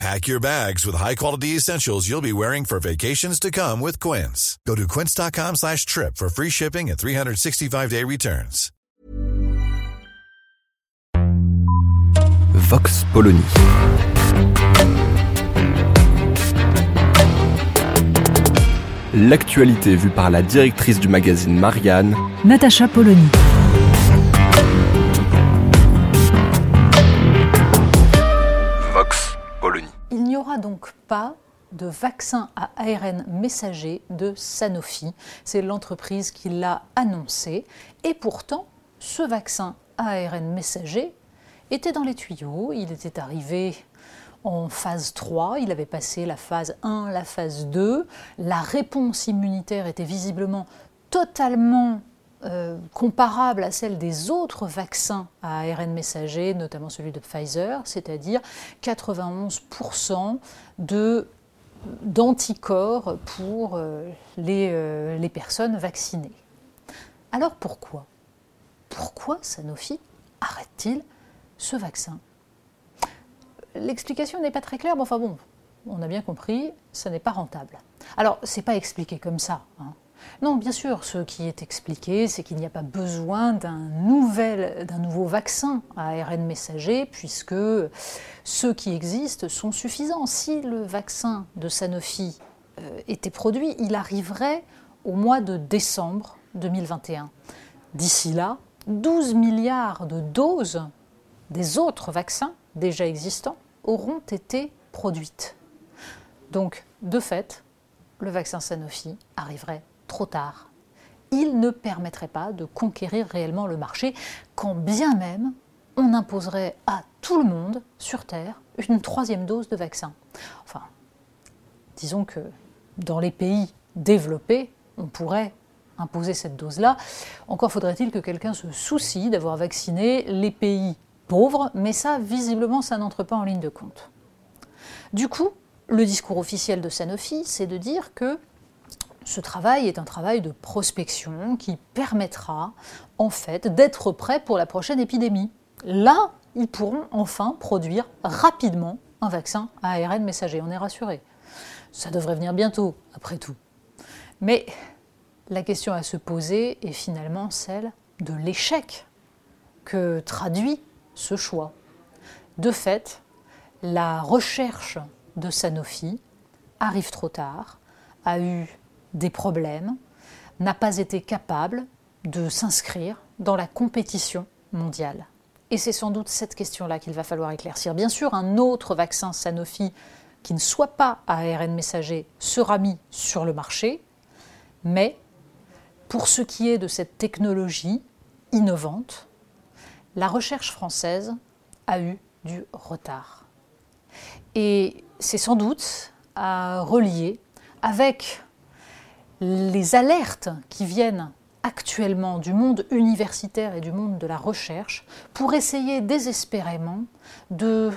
Pack your bags with high-quality essentials you'll be wearing for vacations to come with Quince. Go to quince.com slash trip for free shipping and 365-day returns. Vox Polony. L'actualité vue par la directrice du magazine Marianne, Natacha Polony. N'y aura donc pas de vaccin à ARN messager de Sanofi. C'est l'entreprise qui l'a annoncé. Et pourtant, ce vaccin à ARN messager était dans les tuyaux. Il était arrivé en phase 3, il avait passé la phase 1, la phase 2. La réponse immunitaire était visiblement totalement euh, comparable à celle des autres vaccins à ARN messager, notamment celui de Pfizer, c'est-à-dire 91% de d'anticorps pour euh, les, euh, les personnes vaccinées. Alors pourquoi? Pourquoi Sanofi arrête-t-il ce vaccin? L'explication n'est pas très claire, mais enfin bon, on a bien compris, ça n'est pas rentable. Alors, c'est pas expliqué comme ça. hein. Non, bien sûr, ce qui est expliqué, c'est qu'il n'y a pas besoin d'un nouveau vaccin à ARN messager, puisque ceux qui existent sont suffisants. Si le vaccin de Sanofi euh, était produit, il arriverait au mois de décembre 2021. D'ici là, 12 milliards de doses des autres vaccins déjà existants auront été produites. Donc, de fait, le vaccin Sanofi arriverait trop tard. Il ne permettrait pas de conquérir réellement le marché, quand bien même on imposerait à tout le monde sur Terre une troisième dose de vaccin. Enfin, disons que dans les pays développés, on pourrait imposer cette dose-là. Encore faudrait-il que quelqu'un se soucie d'avoir vacciné les pays pauvres, mais ça, visiblement, ça n'entre pas en ligne de compte. Du coup, le discours officiel de Sanofi, c'est de dire que ce travail est un travail de prospection qui permettra en fait d'être prêt pour la prochaine épidémie. Là, ils pourront enfin produire rapidement un vaccin à ARN messager, on est rassuré. Ça devrait venir bientôt, après tout. Mais la question à se poser est finalement celle de l'échec que traduit ce choix. De fait, la recherche de Sanofi arrive trop tard, a eu des problèmes, n'a pas été capable de s'inscrire dans la compétition mondiale. Et c'est sans doute cette question-là qu'il va falloir éclaircir. Bien sûr, un autre vaccin Sanofi qui ne soit pas à ARN messager sera mis sur le marché, mais pour ce qui est de cette technologie innovante, la recherche française a eu du retard. Et c'est sans doute à relier avec les alertes qui viennent actuellement du monde universitaire et du monde de la recherche pour essayer désespérément de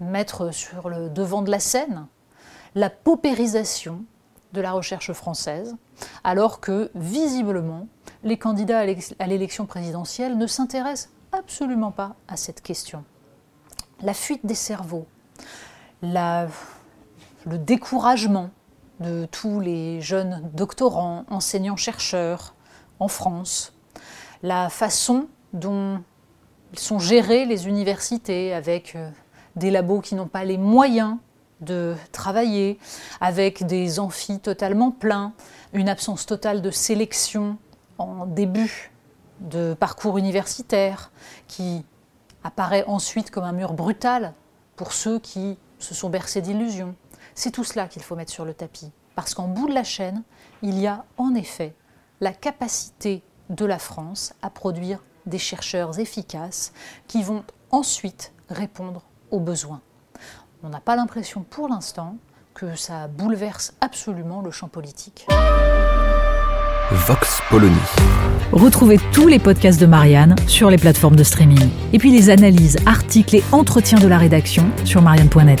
mettre sur le devant de la scène la paupérisation de la recherche française, alors que visiblement les candidats à l'élection présidentielle ne s'intéressent absolument pas à cette question. La fuite des cerveaux, le découragement de tous les jeunes doctorants, enseignants-chercheurs en France, la façon dont sont gérées les universités avec euh, des labos qui n'ont pas les moyens de travailler, avec des amphis totalement pleins, une absence totale de sélection en début de parcours universitaire qui apparaît ensuite comme un mur brutal pour ceux qui se sont bercés d'illusions. C'est tout cela qu'il faut mettre sur le tapis. Parce qu'en bout de la chaîne, il y a en effet la capacité de la France à produire des chercheurs efficaces qui vont ensuite répondre aux besoins. On n'a pas l'impression pour l'instant que ça bouleverse absolument le champ politique. Vox Polony. Retrouvez tous les podcasts de Marianne sur les plateformes de streaming. Et puis les analyses, articles et entretiens de la rédaction sur marianne.net.